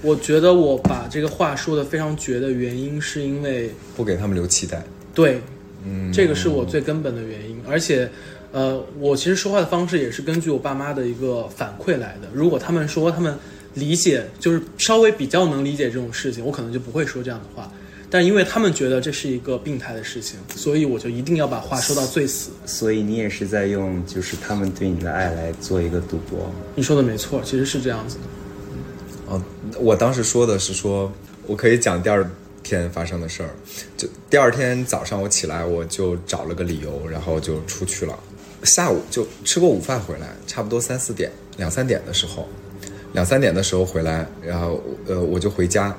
我觉得我把这个话说的非常绝的原因，是因为不给他们留期待。对，嗯，这个是我最根本的原因，而且，呃，我其实说话的方式也是根据我爸妈的一个反馈来的。如果他们说他们理解，就是稍微比较能理解这种事情，我可能就不会说这样的话。但因为他们觉得这是一个病态的事情，所以我就一定要把话说到最死。所以你也是在用就是他们对你的爱来做一个赌博。你说的没错，其实是这样子的。哦，我当时说的是说，我可以讲第二天发生的事儿。就第二天早上我起来，我就找了个理由，然后就出去了。下午就吃过午饭回来，差不多三四点、两三点的时候，两三点的时候回来，然后呃我就回家，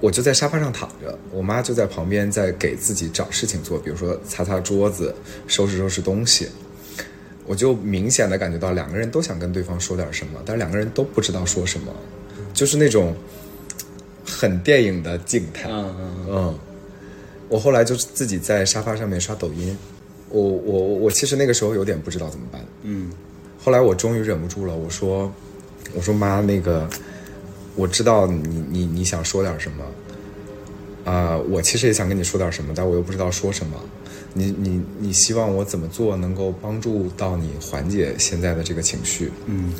我就在沙发上躺着，我妈就在旁边在给自己找事情做，比如说擦擦桌子、收拾收拾东西。我就明显的感觉到两个人都想跟对方说点什么，但是两个人都不知道说什么，就是那种很电影的静态。嗯嗯嗯，我后来就自己在沙发上面刷抖音，我我我其实那个时候有点不知道怎么办。嗯，后来我终于忍不住了，我说我说妈，那个我知道你你你想说点什么，啊、我其实也想跟你说点什么，但我又不知道说什么。你你你希望我怎么做能够帮助到你缓解现在的这个情绪？嗯，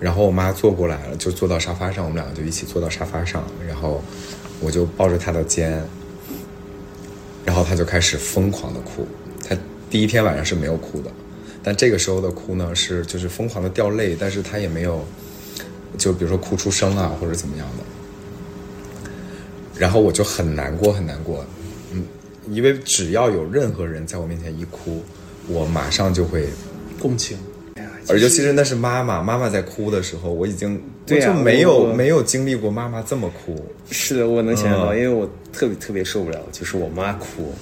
然后我妈坐过来了，就坐到沙发上，我们两个就一起坐到沙发上，然后我就抱着她的肩，然后她就开始疯狂的哭。她第一天晚上是没有哭的，但这个时候的哭呢是就是疯狂的掉泪，但是她也没有，就比如说哭出声啊或者怎么样的。然后我就很难过很难过，嗯，因为只要有任何人在我面前一哭，我马上就会共情，而尤其是那是妈妈，妈妈在哭的时候，我已经对啊我就没有没有经历过妈妈这么哭。是的，我能想象到，嗯因为我特别特别受不了，就是我妈哭。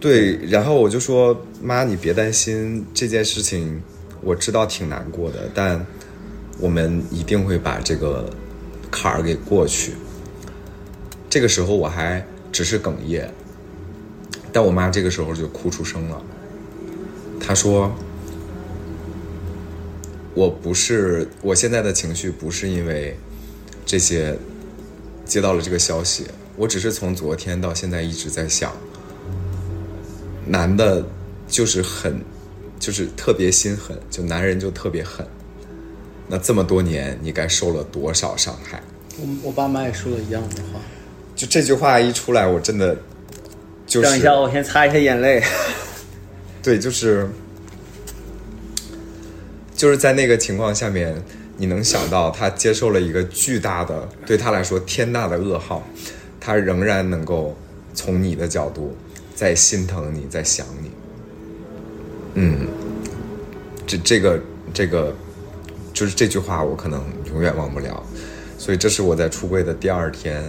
对，然后我就说妈，你别担心这件事情，我知道挺难过的，但我们一定会把这个坎儿给过去。这个时候我还只是哽咽，但我妈这个时候就哭出声了。她说：“我不是，我现在的情绪不是因为这些接到了这个消息，我只是从昨天到现在一直在想，男的就是狠，就是特别心狠，就男人就特别狠。那这么多年，你该受了多少伤害？我我爸妈也说了一样的话。”就这句话一出来，我真的就是等一下，我先擦一下眼泪。对，就是就是在那个情况下面，你能想到他接受了一个巨大的，对他来说天大的噩耗，他仍然能够从你的角度在心疼你，在想你。嗯，这这个这个就是这句话，我可能永远忘不了。所以这是我在出柜的第二天。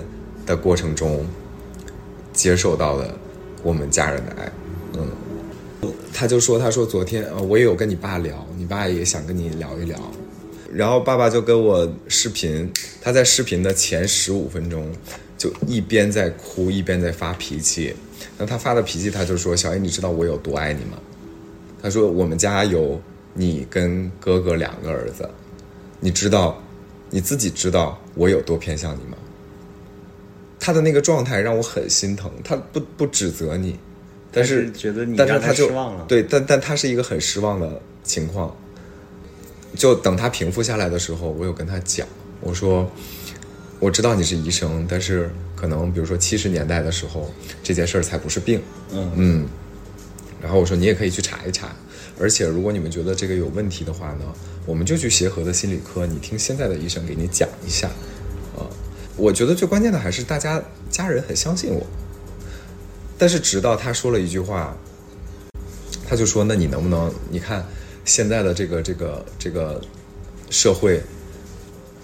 的过程中，接受到的我们家人的爱，嗯，他就说，他说昨天呃，我也有跟你爸聊，你爸也想跟你聊一聊，然后爸爸就跟我视频，他在视频的前十五分钟，就一边在哭一边在发脾气，那他发的脾气，他就说，小 A，你知道我有多爱你吗？他说我们家有你跟哥哥两个儿子，你知道，你自己知道我有多偏向你吗？他的那个状态让我很心疼，他不不指责你，但是觉得你但是他就。对，但但他是一个很失望的情况。就等他平复下来的时候，我有跟他讲，我说我知道你是医生，但是可能比如说七十年代的时候，这件事儿才不是病。嗯嗯。然后我说你也可以去查一查，而且如果你们觉得这个有问题的话呢，我们就去协和的心理科，你听现在的医生给你讲一下。我觉得最关键的还是大家家人很相信我，但是直到他说了一句话，他就说：“那你能不能？你看现在的这个这个这个社会，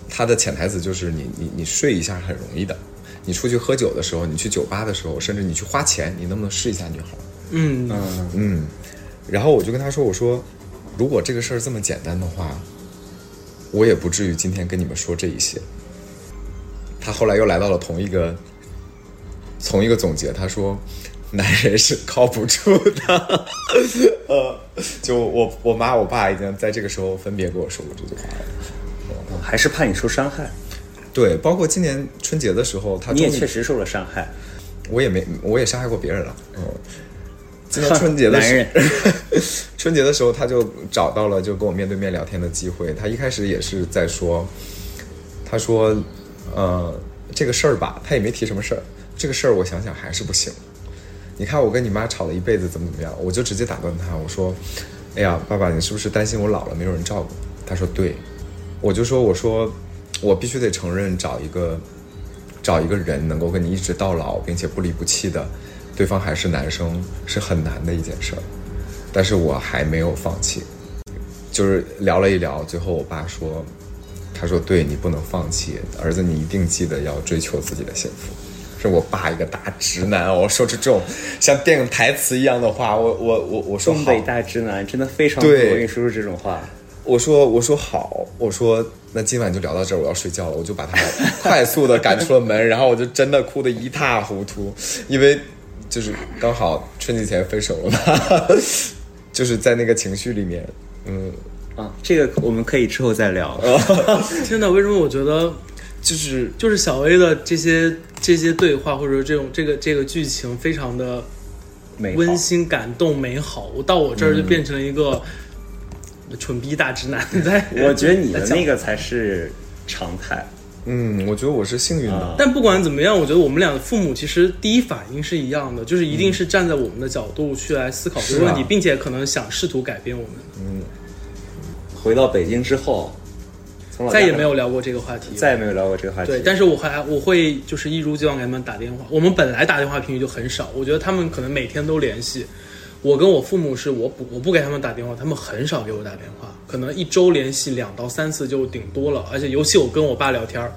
他的潜台词就是你你你睡一下很容易的，你出去喝酒的时候，你去酒吧的时候，甚至你去花钱，你能不能试一下女孩？嗯嗯嗯。然后我就跟他说：我说，如果这个事儿这么简单的话，我也不至于今天跟你们说这一些。”他后来又来到了同一个，同一个总结。他说：“男人是靠不住的。”呃，就我我妈我爸已经在这个时候分别跟我说过这句话了。还是怕你受伤害。对，包括今年春节的时候，他你也确实受了伤害。我也没，我也伤害过别人了。嗯，今年春节的时候，春节的时候他就找到了就跟我面对面聊天的机会。他一开始也是在说，他说。呃，这个事儿吧，他也没提什么事儿。这个事儿我想想还是不行。你看我跟你妈吵了一辈子，怎么怎么样？我就直接打断他，我说：“哎呀，爸爸，你是不是担心我老了没有人照顾？”他说：“对。”我就说：“我说，我必须得承认，找一个找一个人能够跟你一直到老，并且不离不弃的，对方还是男生，是很难的一件事儿。但是我还没有放弃。就是聊了一聊，最后我爸说。他说：“对你不能放弃，儿子，你一定记得要追求自己的幸福。”是我爸一个大直男哦，说出这种像电影台词一样的话，我我我我说东北大直男真的非常对，我跟你说出这种话。我说我说好，我说那今晚就聊到这儿，我要睡觉了，我就把他 快速的赶出了门，然后我就真的哭得一塌糊涂，因为就是刚好春节前分手了嘛，就是在那个情绪里面，嗯。啊，这个我们可以之后再聊。真的，为什么我觉得就是就是小 A 的这些这些对话，或者说这种这个这个剧情非常的温馨、感动、美好。我到我这儿就变成了一个蠢逼大直男。在我觉得你的那个才是常态。嗯，我觉得我是幸运的。但不管怎么样，我觉得我们俩的父母其实第一反应是一样的，就是一定是站在我们的角度去来思考这个问题，并且可能想试图改变我们。嗯。回到北京之后，再也没有聊过这个话题，再也没有聊过这个话题。对，但是我还我会就是一如既往给他们打电话。我们本来打电话频率就很少，我觉得他们可能每天都联系。我跟我父母是我不我不给他们打电话，他们很少给我打电话，可能一周联系两到三次就顶多了。而且尤其我跟我爸聊天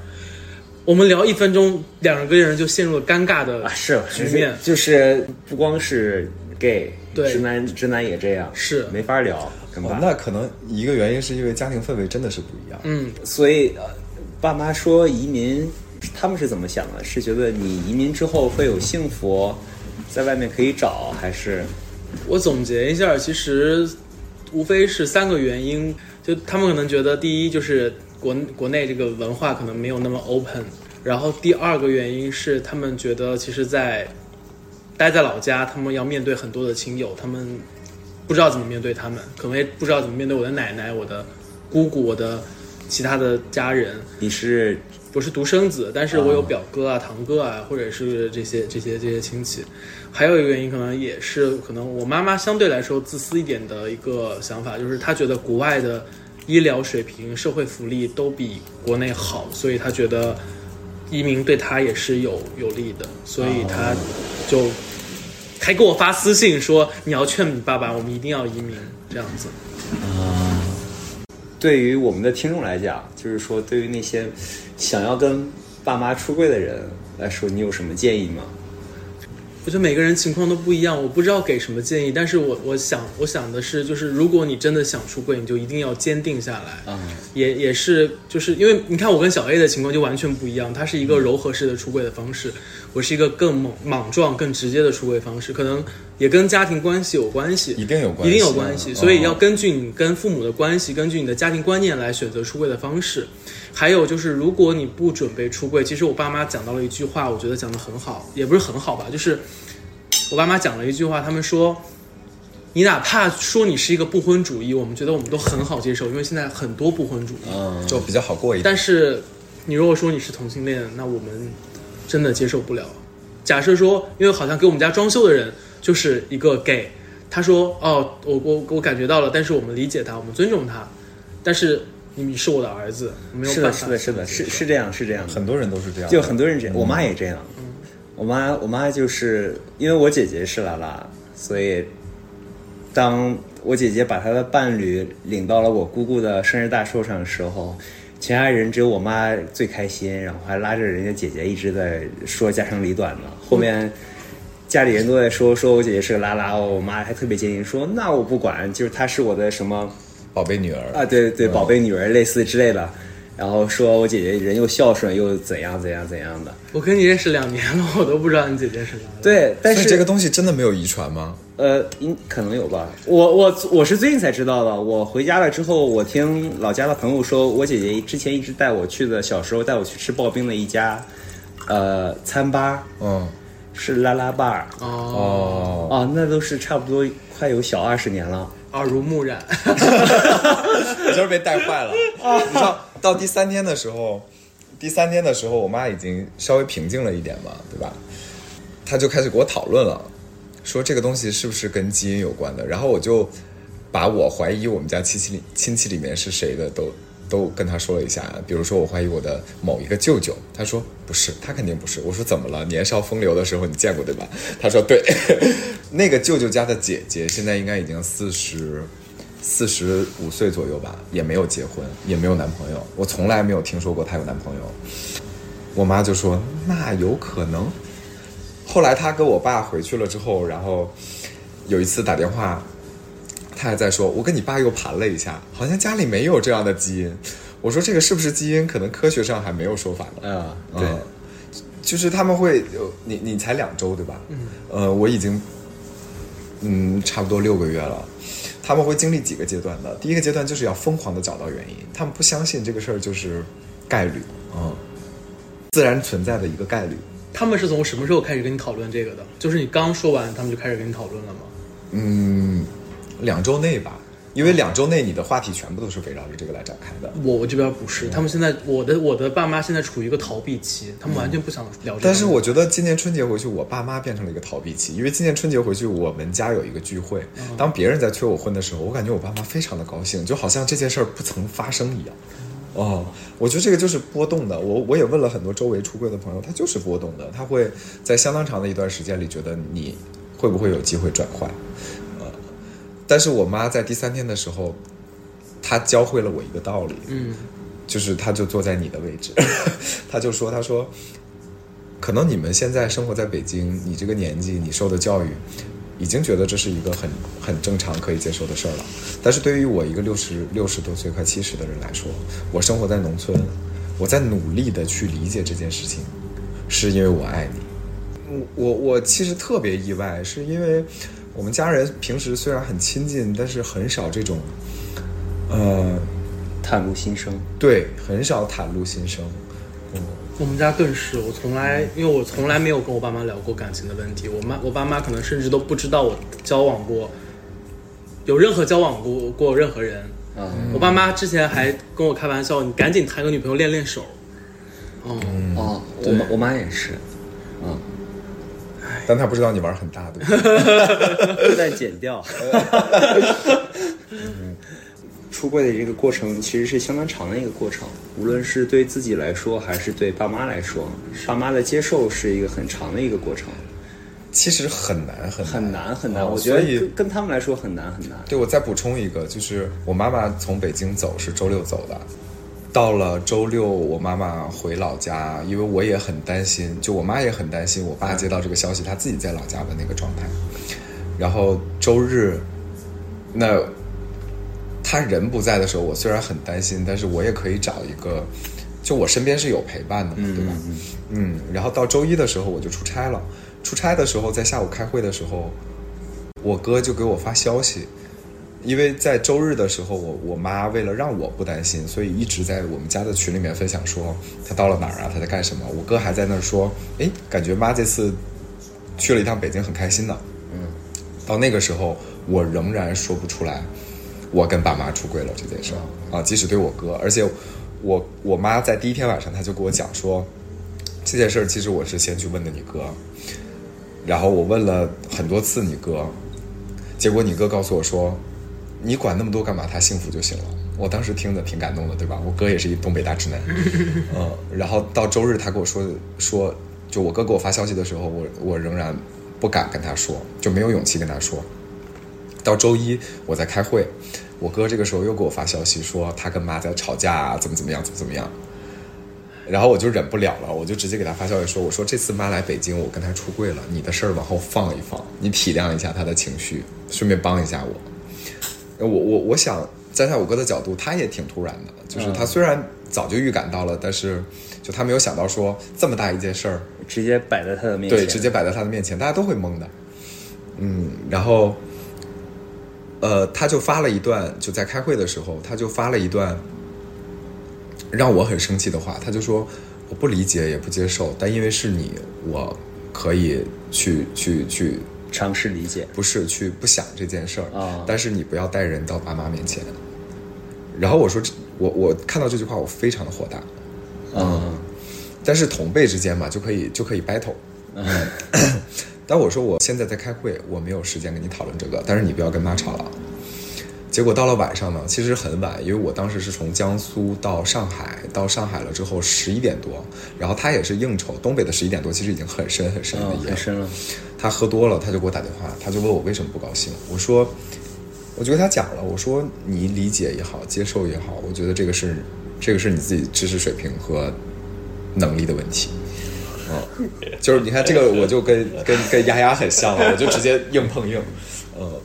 我们聊一分钟，两个人就陷入了尴尬的是局面，就是不光是 gay，对。直男直男也这样，是。没法聊，哦，那可能一个原因是因为家庭氛围真的是不一样。嗯，所以呃爸妈说移民，他们是怎么想的？是觉得你移民之后会有幸福，在外面可以找，还是我总结一下，其实无非是三个原因，就他们可能觉得第一就是国国内这个文化可能没有那么 open，然后第二个原因是他们觉得其实，在待在老家，他们要面对很多的亲友，他们不知道怎么面对他们，可能也不知道怎么面对我的奶奶、我的姑姑、我的其他的家人。你是我是独生子，但是我有表哥啊、堂哥啊，或者是这些这些这些亲戚。还有一个原因，可能也是可能我妈妈相对来说自私一点的一个想法，就是她觉得国外的医疗水平、社会福利都比国内好，所以她觉得移民对她也是有有利的，所以她就还给我发私信说你要劝你爸爸，我们一定要移民这样子。啊对于我们的听众来讲，就是说对于那些想要跟爸妈出柜的人来说，你有什么建议吗？我觉得每个人情况都不一样，我不知道给什么建议，但是我我想我想的是，就是如果你真的想出柜，你就一定要坚定下来。啊、也也是就是因为你看我跟小 A 的情况就完全不一样，他是一个柔和式的出柜的方式，我是一个更莽莽撞、更直接的出柜方式，可能也跟家庭关系有关系，一定有关系一定有关系，嗯所以要根据你跟父母的关系，根据你的家庭观念来选择出柜的方式。还有就是，如果你不准备出柜，其实我爸妈讲到了一句话，我觉得讲的很好，也不是很好吧，就是我爸妈讲了一句话，他们说。你哪怕说你是一个不婚主义，我们觉得我们都很好接受，因为现在很多不婚主义。嗯，就比较好过一点。但是你如果说你是同性恋，那我们真的接受不了。假设说，因为好像给我们家装修的人就是一个 gay，他说：“哦，我我我感觉到了，但是我们理解他，我们尊重他，但是你是我的儿子，没有是的，办法。”是的，是的，是是这样，是这样。很多人都是这样，就很多人这样，我妈也这样。我妈，我妈就是因为我姐姐是拉拉，所以当我姐姐把她的伴侣领到了我姑姑的生日大寿上的时候，全家人只有我妈最开心，然后还拉着人家姐姐一直在说家长里短呢。后面家里人都在说说我姐姐是个拉拉哦，我妈还特别坚定说那我不管，就是她是我的什么。宝贝女儿啊，对对，嗯宝贝女儿类似之类的，然后说我姐姐人又孝顺又怎样怎样怎样的，我跟你认识两年了，我都不知道你姐姐是拉拉。对，但是这个东西真的没有遗传吗？呃，应可能有吧。我我我是最近才知道的。我回家了之后，我听老家的朋友说，我姐姐之前一直带我去的，小时候带我去吃刨冰的一家，呃，餐吧嗯，是拉拉 bar 哦，哦，啊，那都是差不多快有小二十年了。耳濡目染。我就是被带坏了。你知道，到第三天的时候，第三天的时候，我妈已经稍微平静了一点嘛，对吧？她就开始给我讨论了，说这个东西是不是跟基因有关的。然后我就把我怀疑我们家亲戚里亲戚里面是谁的都都跟他说了一下。比如说，我怀疑我的某一个舅舅，他说不是，他肯定不是。我说怎么了？年少风流的时候你见过对吧？他说对，那个舅舅家的姐姐现在应该已经四十。四十五岁左右吧，也没有结婚，也没有男朋友。我从来没有听说过她有男朋友。我妈就说那有可能。后来他跟我爸回去了之后，然后有一次打电话，他还在说：“我跟你爸又盘了一下，好像家里没有这样的基因。”我说：“这个是不是基因？可能科学上还没有说法呢。”啊，对，嗯就是他们会，呃你你才两周对吧？嗯，呃，我已经，嗯，差不多六个月了。他们会经历几个阶段的，第一个阶段就是要疯狂的找到原因，他们不相信这个事儿就是概率，嗯，自然存在的一个概率。他们是从什么时候开始跟你讨论这个的？就是你刚说完，他们就开始跟你讨论了吗？嗯，两周内吧，因为两周内你的话题全部都是围绕着这个来展开的。我我这边不是，他们现在我的我的爸妈现在处于一个逃避期，他们完全不想聊这个。但是我觉得今年春节回去，我爸妈变成了一个逃避期，因为今年春节回去，我们家有一个聚会。当别人在催我婚的时候，我感觉我爸妈非常的高兴，就好像这件事儿不曾发生一样。哦，我觉得这个就是波动的。我我也问了很多周围出柜的朋友，他就是波动的，他会在相当长的一段时间里觉得你会不会有机会转换。呃，但是我妈在第三天的时候，她教会了我一个道理，嗯，就是她就坐在你的位置，她就说，她说，可能你们现在生活在北京，你这个年纪，你受的教育，已经觉得这是一个很很正常可以接受的事儿了。但是对于我一个六十六十多岁快七十的人来说，我生活在农村，我在努力的去理解这件事情，是因为我爱你。我我我其实特别意外，是因为我们家人平时虽然很亲近，但是很少这种，呃，袒露心声。对，很少袒露心声。嗯，我们家更是，我从来因为我从来没有跟我爸妈聊过感情的问题，我妈我爸妈可能甚至都不知道我交往过，有任何交往过过任何人。嗯，我爸妈之前还跟我开玩笑，你赶紧谈个女朋友练练手。哦，哦，我妈我妈也是，嗯，但他不知道你玩很大，对吧？都 在剪掉。嗯出柜的这个过程其实是相当长的一个过程，无论是对自己来说，还是对爸妈来说，爸妈的接受是一个很长的一个过程，其实很难很难很难很难。哦我觉得所以跟跟他们来说很难很难。对，我再补充一个，就是我妈妈从北京走是周六走的，到了周六我妈妈回老家，因为我也很担心，就我妈也很担心我爸接到这个消息，他自己在老家的那个状态。然后周日，那他人不在的时候，我虽然很担心，但是我也可以找一个，就我身边是有陪伴的嘛，对吧？嗯，然后到周一的时候我就出差了，出差的时候在下午开会的时候，我哥就给我发消息，因为在周日的时候，我我妈为了让我不担心，所以一直在我们家的群里面分享说她到了哪儿啊，她在干什么。我哥还在那儿说，哎，感觉妈这次去了一趟北京，很开心呢。嗯，到那个时候，我仍然说不出来，我跟爸妈出轨了这件事啊，即使对我哥，而且我我妈在第一天晚上，她就跟我讲说，这件事儿其实我是先去问的你哥，然后我问了很多次你哥，结果你哥告诉我说，你管那么多干嘛？他幸福就行了。我当时听的挺感动的，对吧？我哥也是一东北大直男，嗯。然后到周日他跟我说说，就我哥给我发消息的时候，我我仍然不敢跟他说，就没有勇气跟他说。到周一我在开会，我哥这个时候又给我发消息说他跟妈在吵架啊，怎么怎么样，怎么怎么样。然后我就忍不了了，我就直接给他发消息说：“我说这次妈来北京，我跟她出柜了，你的事儿往后放一放，你体谅一下她的情绪，顺便帮一下我。”我我我想站在我哥的角度，他也挺突然的，就是他虽然早就预感到了，但是就他没有想到说这么大一件事儿，直接摆在他的面前，对，直接摆在他的面前，大家都会懵的。嗯，然后，呃，他就发了一段，就在开会的时候，他就发了一段让我很生气的话，他就说我不理解也不接受，但因为是你，我可以去去去，尝试理解。不是去不想这件事儿啊但是你不要带人到爸妈面前。然后我说，我我看到这句话，我非常的火大。嗯，但是同辈之间嘛，就可以就可以 battle。但我说我现在在开会，我没有时间跟你讨论这个，但是你不要跟妈吵了。结果到了晚上呢，其实很晚，因为我当时是从江苏到上海，到上海了之后十一点多，然后他也是应酬，东北的十一点多其实已经很深很深的嗯，夜了。很深了。他喝多了，他就给我打电话，他就问我为什么不高兴。我说，我就跟他讲了，我说你理解也好，接受也好，我觉得这个是这个是你自己知识水平和能力的问题。嗯，就是你看这个，我就跟 跟跟丫丫很像了，我就直接硬碰硬。呃，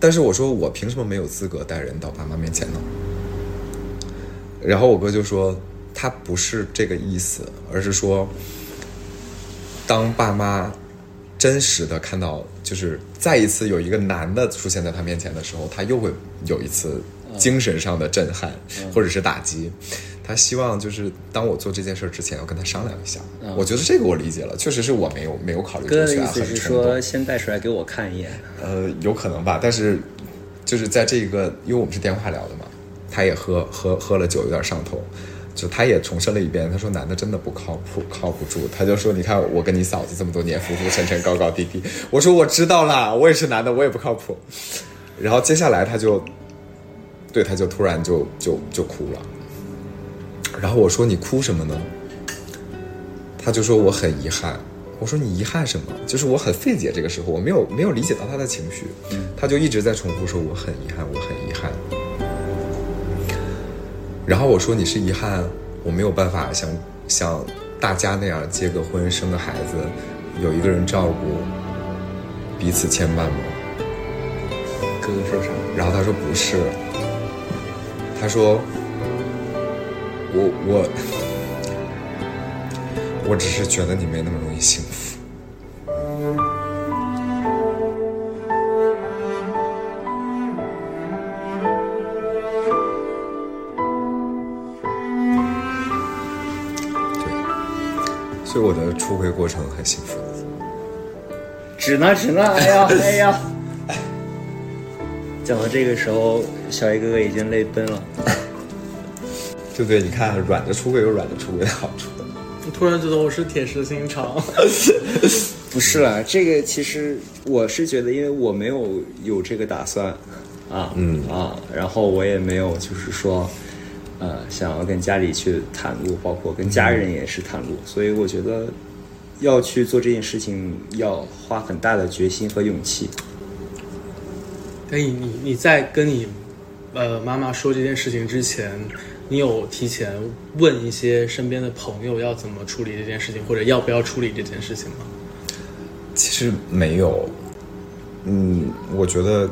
但是我说我凭什么没有资格带人到爸妈面前呢？然后我哥就说他不是这个意思，而是说，当爸妈真实的看到，就是再一次有一个男的出现在他面前的时候，他又会有一次精神上的震撼、或者是打击。他希望就是当我做这件事之前，要跟他商量一下。我觉得这个我理解了，确实是我没有没有考虑哥进去啊，的意思是很冲动说，先带出来给我看一眼。呃，有可能吧，但是就是在这个，因为我们是电话聊的嘛，他也喝喝喝了酒，有点上头，就他也重申了一遍，他说男的真的不靠谱，靠不住。他就说，你看我跟你嫂子这么多年，浮浮沉沉，高高低低。我说我知道啦，我也是男的，我也不靠谱。然后接下来他就，对，他就突然就就就哭了。然后我说你哭什么呢？他就说我很遗憾。我说你遗憾什么？就是我很费解，这个时候我没有没有理解到他的情绪，他就一直在重复说我很遗憾，我很遗憾。然后我说你是遗憾，我没有办法像像大家那样结个婚生个孩子，有一个人照顾，彼此牵绊吗？哥哥说啥？然后他说不是，他说我我 我只是觉得你没那么容易幸福。对，所以我的出轨过程很幸福。指呢指呢，哎呀哎呀！讲到这个时候，小 A 哥哥已经泪奔了。对不对？你看，软的出轨有软的出轨的好处。我突然觉得我是铁石心肠。不是啦，这个其实我是觉得，因为我没有有这个打算，啊，嗯啊，然后我也没有就是说，呃，想要跟家里去袒露，包括跟家人也是袒露，所以我觉得要去做这件事情，要花很大的决心和勇气。哎，你你在跟你呃妈妈说这件事情之前，你有提前问一些身边的朋友要怎么处理这件事情，或者要不要处理这件事情吗？其实没有，嗯，我觉得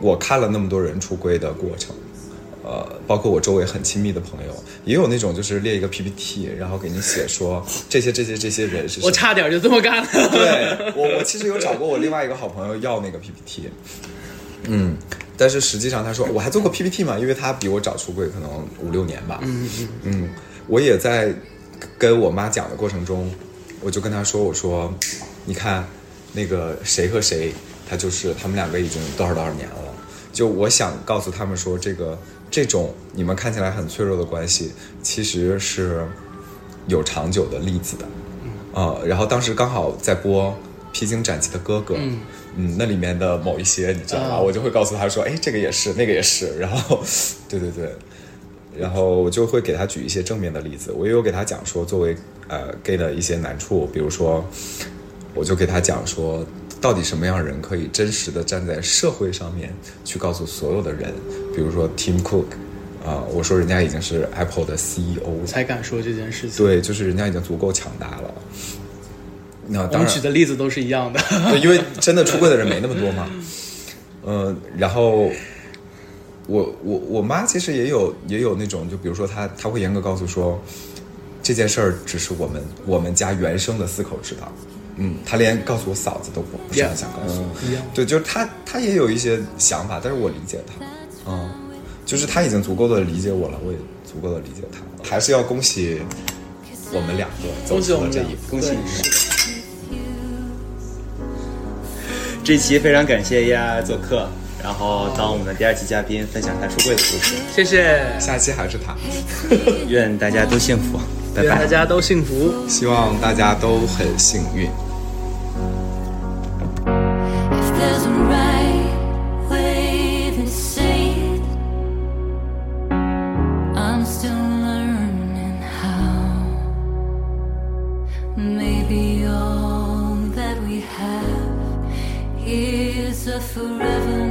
我看了那么多人出柜的过程，呃，包括我周围很亲密的朋友，也有那种就是列一个 PPT，然后给你写说这些这些这些人是谁。我差点就这么干了。对我，我其实有找过我另外一个好朋友要那个 PPT，嗯，但是实际上他说我还做过 PPT 嘛，因为他比我早出柜可能五六年吧，嗯嗯嗯，我也在跟我妈讲的过程中，我就跟她说，我说，你看那个谁和谁，他就是他们两个已经多少多少年了，就我想告诉他们说，这个这种你们看起来很脆弱的关系，其实是有长久的例子的，呃、然后当时刚好在播《披荆斩棘的哥哥》，嗯嗯，那里面的某一些你知道吧，啊我就会告诉他说，哎，这个也是，那个也是，然后，对对对，然后我就会给他举一些正面的例子，我也有给他讲说，作为呃 gay 的一些难处，比如说，我就给他讲说，到底什么样人可以真实的站在社会上面去告诉所有的人，比如说 Tim Cook，啊、我说人家已经是 Apple 的 CEO 了，才敢说这件事情。对，就是人家已经足够强大了。那我们举的例子都是一样的。对，因为真的出柜的人没那么多嘛。嗯、然后我我我妈其实也有也有那种，就比如说她她会严格告诉说，这件事儿只是我们我们家原生的四口知道。嗯，她连告诉我嫂子都不不是很想告诉我。一样。对，就是她她也有一些想法，但是我理解她。嗯，就是她已经足够的理解我了，我也足够的理解她了。还是要恭喜我们两个走恭喜我们俩出了这一步。恭喜对你这期非常感谢丫丫做客，然后当我们的第二期嘉宾，分享他出柜的故事。谢谢，下期还是她。愿大家都幸福，拜拜愿大。家都幸福。希望大家都很幸运。forever.